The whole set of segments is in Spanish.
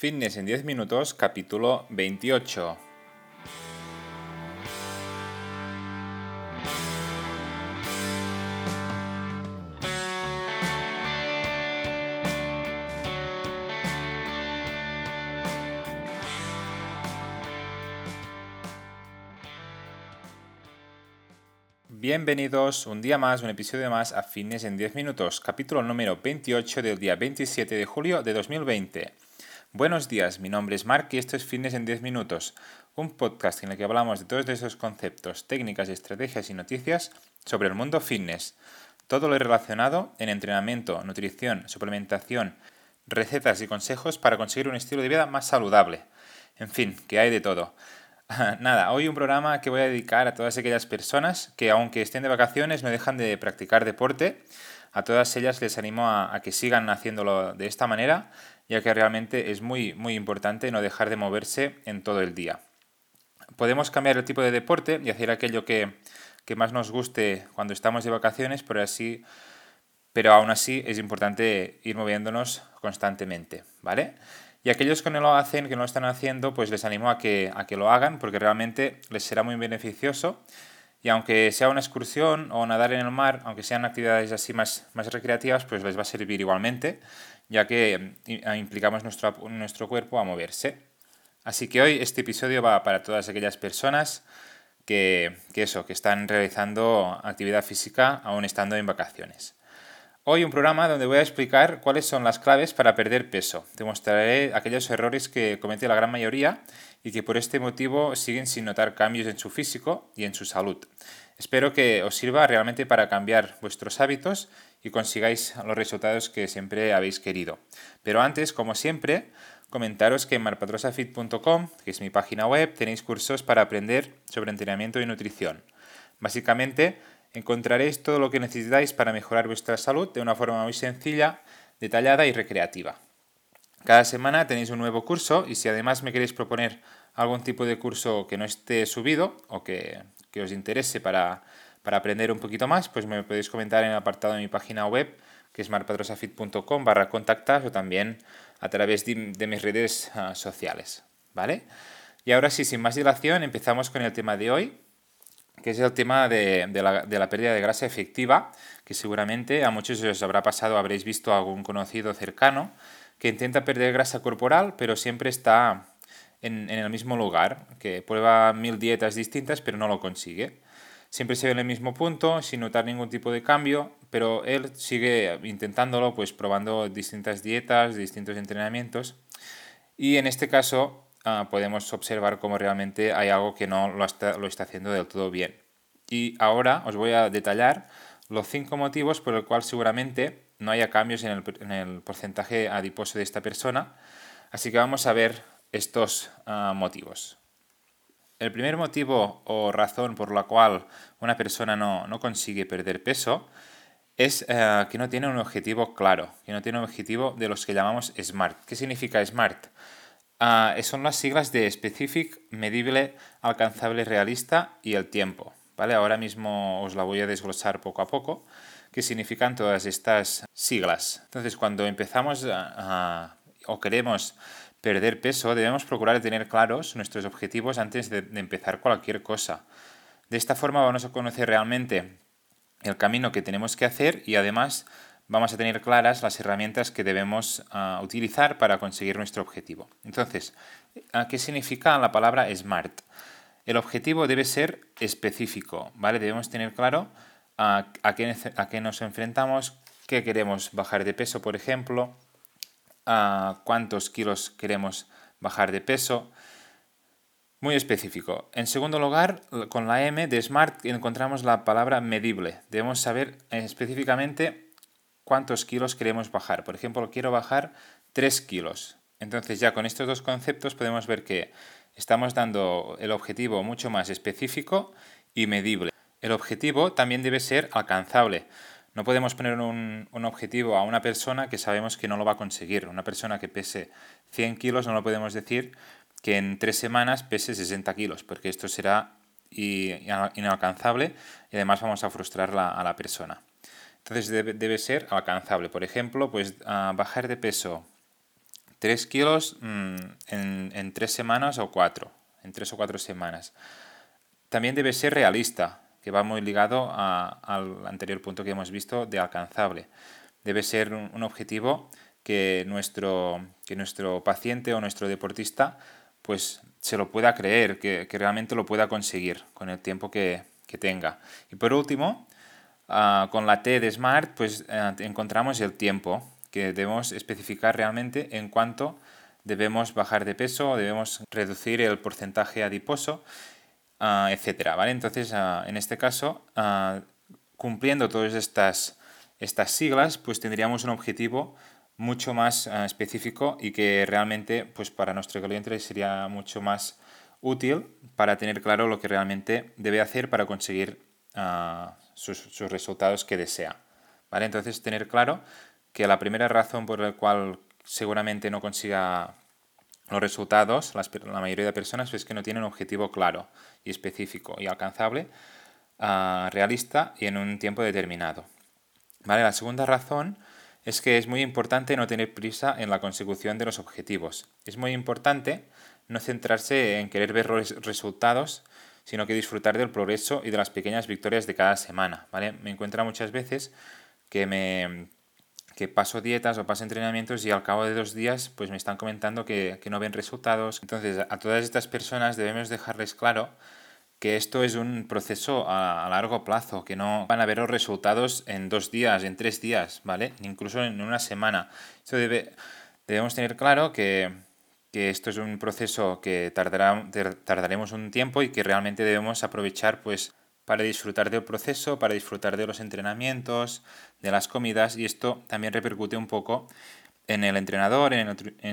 Fitness en 10 minutos, capítulo 28. Bienvenidos un día más, un episodio más a Fitness en 10 minutos, capítulo número 28 del día 27 de julio de 2020. Buenos días, mi nombre es Mark y esto es Fitness en 10 minutos, un podcast en el que hablamos de todos esos conceptos, técnicas, estrategias y noticias sobre el mundo fitness. Todo lo relacionado en entrenamiento, nutrición, suplementación, recetas y consejos para conseguir un estilo de vida más saludable. En fin, que hay de todo. Nada, hoy un programa que voy a dedicar a todas aquellas personas que aunque estén de vacaciones no dejan de practicar deporte. A todas ellas les animo a, a que sigan haciéndolo de esta manera ya que realmente es muy, muy importante no dejar de moverse en todo el día. Podemos cambiar el tipo de deporte y hacer aquello que, más nos guste cuando estamos de vacaciones, pero, así, pero aún así es importante ir moviéndonos constantemente, ¿vale? Y aquellos que no lo hacen, que no lo están haciendo, pues les animo a que, a que lo hagan porque realmente les será muy beneficioso. Y aunque sea una excursión o nadar en el mar, aunque sean actividades así más, más recreativas, pues les va a servir igualmente ya que mm, implicamos nuestro, nuestro cuerpo a moverse. Así que hoy este episodio va para todas aquellas personas que, eso, que están realizando actividad física aún estando en vacaciones. Hoy un programa donde voy a explicar cuáles son las claves para perder peso. Te mostraré aquellos errores que comete la gran mayoría y que por este motivo siguen sin notar cambios en su físico y en su salud. Espero que os sirva realmente para cambiar vuestros hábitos y consigáis los resultados que siempre habéis querido. Pero antes, como siempre, comentaros que en marpatrosafit.com, que es mi página web, tenéis cursos para aprender sobre entrenamiento y nutrición. Básicamente, encontraréis todo lo que necesitáis para mejorar vuestra salud de una forma muy sencilla, detallada y recreativa. Cada semana tenéis un nuevo curso y si además me queréis proponer algún tipo de curso que no esté subido o que, que os interese para para aprender un poquito más, pues me podéis comentar en el apartado de mi página web, que es marpadrosafit.com barra contactar o también a través de, mis redes ah, sociales. ¿Vale? Y ahora sí, sin más dilación, empezamos con el tema de hoy, que es el tema de, la, de, la, pérdida de grasa efectiva, que seguramente a muchos os habrá pasado, habréis visto a algún conocido cercano que intenta perder grasa corporal, pero siempre está en, en el mismo lugar, que prueba mil dietas distintas, pero no lo consigue. Siempre se ve en el mismo punto, sin notar ningún tipo de cambio, pero él sigue intentándolo, pues probando distintas dietas, distintos entrenamientos. Y en este caso ah, podemos observar cómo realmente hay algo que no lo está, lo está haciendo del todo bien. Y ahora os voy a detallar los cinco motivos por el cual seguramente no haya cambios en el, en el porcentaje adiposo de esta persona. Así que vamos a ver estos ah, motivos. El primer motivo o razón por la cual una persona no, consigue perder peso es eh, que no tiene un objetivo claro, que no tiene un objetivo de los que llamamos SMART. ¿Qué significa SMART? Ah, son las siglas de Specific, Medible, Alcanzable, Realista y el tiempo. ¿vale? Ahora mismo os la voy a desglosar poco a poco, qué significan todas estas siglas. Entonces, cuando empezamos o queremos perder peso, debemos procurar tener claros nuestros objetivos antes de, empezar cualquier cosa. De esta forma vamos a conocer realmente el camino que tenemos que hacer y además vamos a tener claras las herramientas que debemos ah, utilizar para conseguir nuestro objetivo. Entonces, ¿qué significa la palabra SMART? El objetivo debe ser específico, ¿vale? Debemos tener claro ah, a, qué, a qué nos enfrentamos, qué queremos bajar de peso, por ejemplo, cuántos kilos queremos bajar de peso. Muy específico. En segundo lugar, con la M de SMART encontramos la palabra medible. Debemos saber específicamente cuántos kilos queremos bajar. Por ejemplo, quiero bajar 3 kilos. Entonces ya con estos dos conceptos podemos ver que estamos dando el objetivo mucho más específico y medible. El objetivo también debe ser alcanzable. No podemos poner un, objetivo a una persona que sabemos que no lo va a conseguir. Una persona que pese 100 kilos no lo podemos decir que en tres semanas pese 60 kilos, porque esto será inalcanzable y además vamos a frustrar a la persona. Entonces debe, ser alcanzable. Por ejemplo, pues bajar de peso 3 kilos mm, en, en 3 semanas o 4, en 3 o 4 semanas. También debe ser realista, que va muy ligado al anterior punto que hemos visto de alcanzable. Debe ser un, objetivo que nuestro, que nuestro paciente o nuestro deportista pues se lo pueda creer, que, realmente lo pueda conseguir con el tiempo que, tenga. Y por último, ah, con la T de SMART, pues eh, encontramos el tiempo que debemos especificar realmente en cuanto debemos bajar de peso, debemos reducir el porcentaje adiposo, uh, etcétera, ¿vale? Entonces, ah, en este caso, ah, cumpliendo todas estas, estas siglas, pues tendríamos un objetivo mucho más específico y que realmente, pues para nuestro cliente sería mucho más útil para tener claro lo que realmente debe hacer para conseguir sus, sus resultados que desea. ¿Vale? Entonces, tener claro que la primera razón por la cual seguramente no consiga los resultados, la mayoría de personas, es que no tienen un objetivo claro y específico y alcanzable, ah, realista y en un tiempo determinado. ¿Vale? La segunda razón es que es muy importante no tener prisa en la consecución de los objetivos. Es muy importante no centrarse en querer ver los resultados, sino que disfrutar del progreso y de las pequeñas victorias de cada semana. ¿vale? Me encuentro muchas veces que me que paso dietas o paso entrenamientos y al cabo de dos días pues me están comentando que, no ven resultados. Entonces a todas estas personas debemos dejarles claro que esto es un proceso a, largo plazo, que no van a ver los resultados en dos días, en tres días, ¿vale? Incluso en una semana. Esto debe, debemos tener claro que, que esto es un proceso que tardará, tardaremos un tiempo y que realmente debemos aprovechar pues para disfrutar del proceso, para disfrutar de los entrenamientos, de las comidas y esto también repercute un poco en el entrenador, en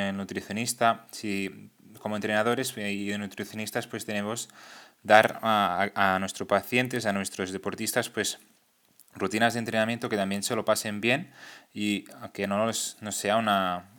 el, nutricionista. Si como entrenadores y nutricionistas pues tenemos dar a, nuestros pacientes, a nuestros deportistas pues rutinas de entrenamiento que también se lo pasen bien y que no, no sea una,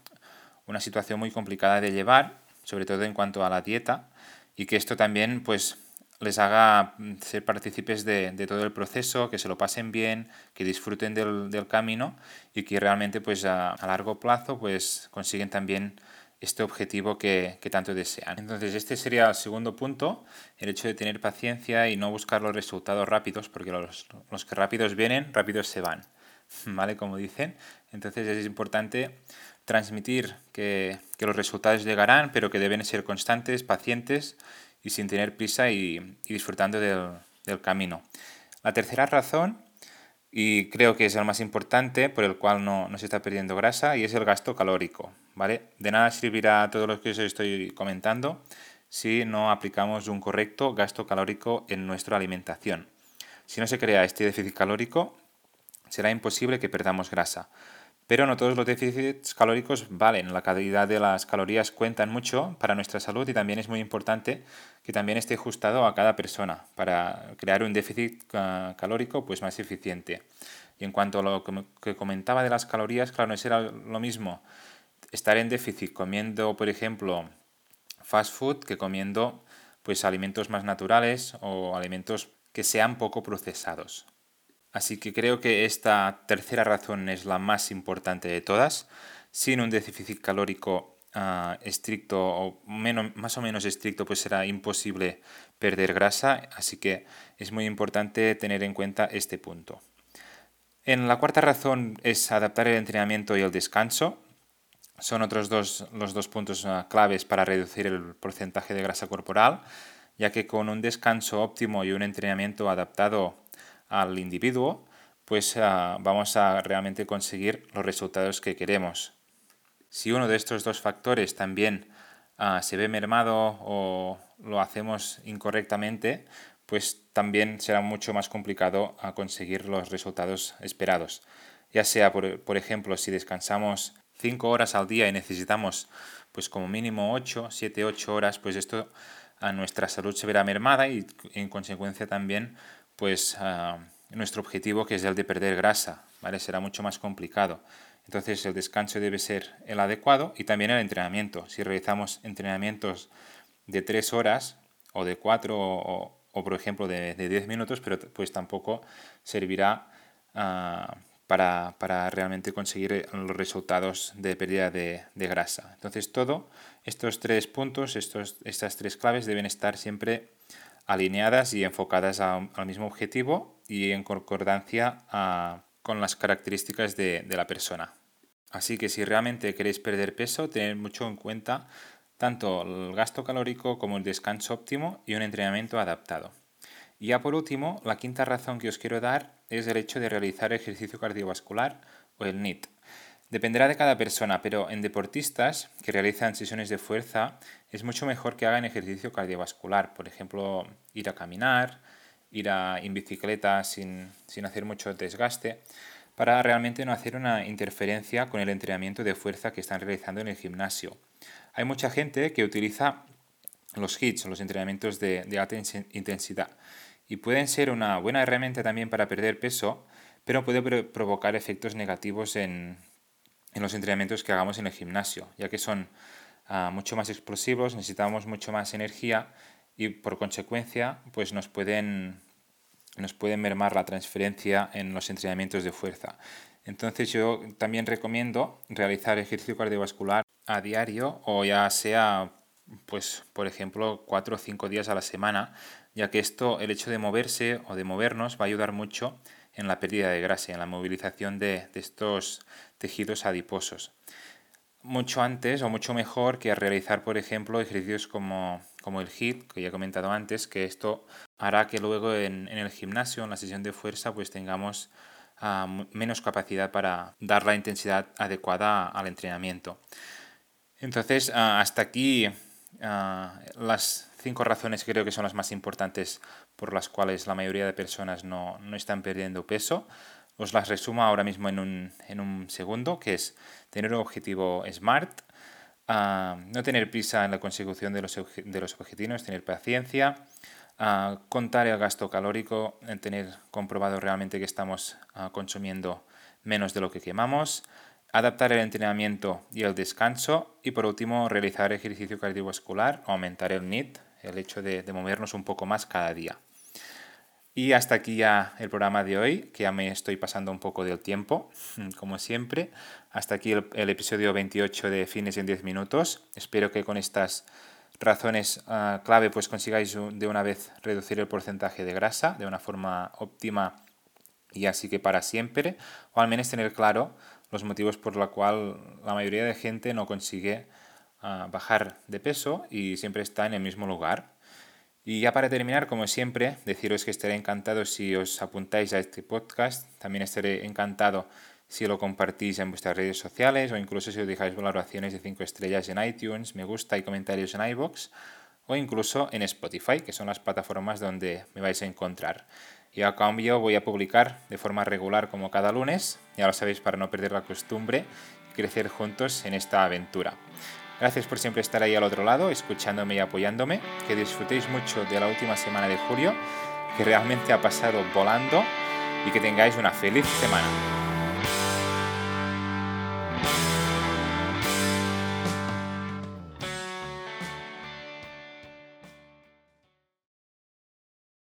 una situación muy complicada de llevar, sobre todo en cuanto a la dieta y que esto también pues les haga mm, ser partícipes de, todo el proceso, que se lo pasen bien, que disfruten del, camino y que realmente pues a, largo plazo pues consiguen también este objetivo que, tanto desean. Entonces este sería el segundo punto, el hecho de tener paciencia y no buscar los resultados rápidos, porque los, los que rápidos vienen, rápidos se van, ¿vale? Como dicen. Entonces es importante transmitir que, que los resultados llegarán, pero que deben ser constantes, pacientes y sin tener prisa y, disfrutando del, camino. La tercera razón, y creo que es el más importante por el cual no, se está perdiendo grasa, y es el gasto calórico. ¿vale? De nada servirá todo lo que os estoy comentando si no aplicamos un correcto gasto calórico en nuestra alimentación. Si no se crea este déficit calórico, será imposible que perdamos grasa. Pero no todos los déficits calóricos valen. La calidad de las calorías cuentan mucho para nuestra salud y también es muy importante que también esté ajustado a cada persona para crear un déficit ah, calórico pues más eficiente. Y en cuanto a lo que comentaba de las calorías, claro, no será lo mismo estar en déficit comiendo, por ejemplo, fast food que comiendo pues alimentos más naturales o alimentos que sean poco procesados. Así que creo que esta tercera razón es la más importante de todas. Sin un déficit calórico ah, estricto o menos, más o menos estricto, pues será imposible perder grasa. Así que es muy importante tener en cuenta este punto. En la cuarta razón es adaptar el entrenamiento y el descanso. Son otros dos, los dos puntos ah, claves para reducir el porcentaje de grasa corporal, ya que con un descanso óptimo y un entrenamiento adaptado al individuo, pues ah, vamos a realmente conseguir los resultados que queremos. Si uno de estos dos factores también ah, se ve mermado o lo hacemos incorrectamente, pues también será mucho más complicado conseguir los resultados esperados. Ya sea, por, ejemplo, si descansamos 5 horas al día y necesitamos pues como mínimo 8, 7, 8 horas, pues esto a nuestra salud se verá mermada y en consecuencia también pues ah, nuestro objetivo que es el de perder grasa, ¿vale? Será mucho más complicado. Entonces el descanso debe ser el adecuado y también el entrenamiento. Si realizamos entrenamientos de 3 horas o de 4 o, por ejemplo de, de 10 minutos, pero pues tampoco servirá ah, para, realmente conseguir los resultados de pérdida de, grasa. Entonces todo, estos tres puntos, estos, estas tres claves deben estar siempre alineadas y enfocadas al mismo objetivo y en concordancia con las características de, de la persona. Así que si realmente queréis perder peso, tened mucho en cuenta tanto el gasto calórico como el descanso óptimo y un entrenamiento adaptado. Y ya por último, la quinta razón que os quiero dar es el hecho de realizar ejercicio cardiovascular o el NIT. Dependerá de cada persona, pero en deportistas que realizan sesiones de fuerza es mucho mejor que hagan ejercicio cardiovascular, por ejemplo, ir a caminar, ir a, en bicicleta sin, sin hacer mucho desgaste, para realmente no hacer una interferencia con el entrenamiento de fuerza que están realizando en el gimnasio. Hay mucha gente que utiliza los HIITs, los entrenamientos de, de alta intensidad, y pueden ser una buena herramienta también para perder peso, pero puede provocar efectos negativos en, los entrenamientos que hagamos en el gimnasio, ya que son ah, mucho más explosivos, necesitamos mucho más energía y por consecuencia pues nos pueden, nos pueden mermar la transferencia en los entrenamientos de fuerza. Entonces yo también recomiendo realizar ejercicio cardiovascular a diario o ya sea pues por ejemplo cuatro o cinco días a la semana ya que esto, el hecho de moverse o de movernos va a ayudar mucho en la pérdida de grasa y en la movilización de, estos tejidos adiposos. Mucho antes o mucho mejor que realizar, por ejemplo, ejercicios como, como el HIIT, que ya he comentado antes, que esto hará que luego en, el gimnasio, en la sesión de fuerza, pues tengamos ah, menos capacidad para dar la intensidad adecuada al entrenamiento. Entonces, ah, hasta aquí ah, las cinco razones creo que son las más importantes por las cuales la mayoría de personas no, están perdiendo peso. Os las resumo ahora mismo en un, segundo, que es tener un objetivo SMART, ah, no tener prisa en la consecución de los, de los objetivos, tener paciencia, ah, contar el gasto calórico, tener comprobado realmente que estamos ah, consumiendo menos de lo que quemamos, adaptar el entrenamiento y el descanso y por último realizar ejercicio cardiovascular, aumentar el NIT, el hecho de, movernos un poco más cada día. Y hasta aquí ya el programa de hoy, que ya me estoy pasando un poco del tiempo, como siempre. Hasta aquí el, episodio 28 de Fines en 10 minutos. Espero que con estas razones ah, clave pues consigáis de una vez reducir el porcentaje de grasa de una forma óptima y así que para siempre, o al menos tener claro los motivos por los cuales la mayoría de gente no consigue bajar de peso y siempre está en el mismo lugar. Y ya para terminar, como siempre, deciros que estaré encantado si os apuntáis a este podcast. También estaré encantado si lo compartís en vuestras redes sociales o incluso si os dejáis valoraciones de 5 estrellas en iTunes, me gusta y comentarios en iBox o incluso en Spotify, que son las plataformas donde me vais a encontrar. Y a cambio voy a publicar de forma regular como cada lunes, ya lo sabéis para no perder la costumbre y crecer juntos en esta aventura. Gracias por siempre estar ahí al otro lado, escuchándome y apoyándome. Que disfrutéis mucho de la última semana de julio, que realmente ha pasado volando y que tengáis una feliz semana.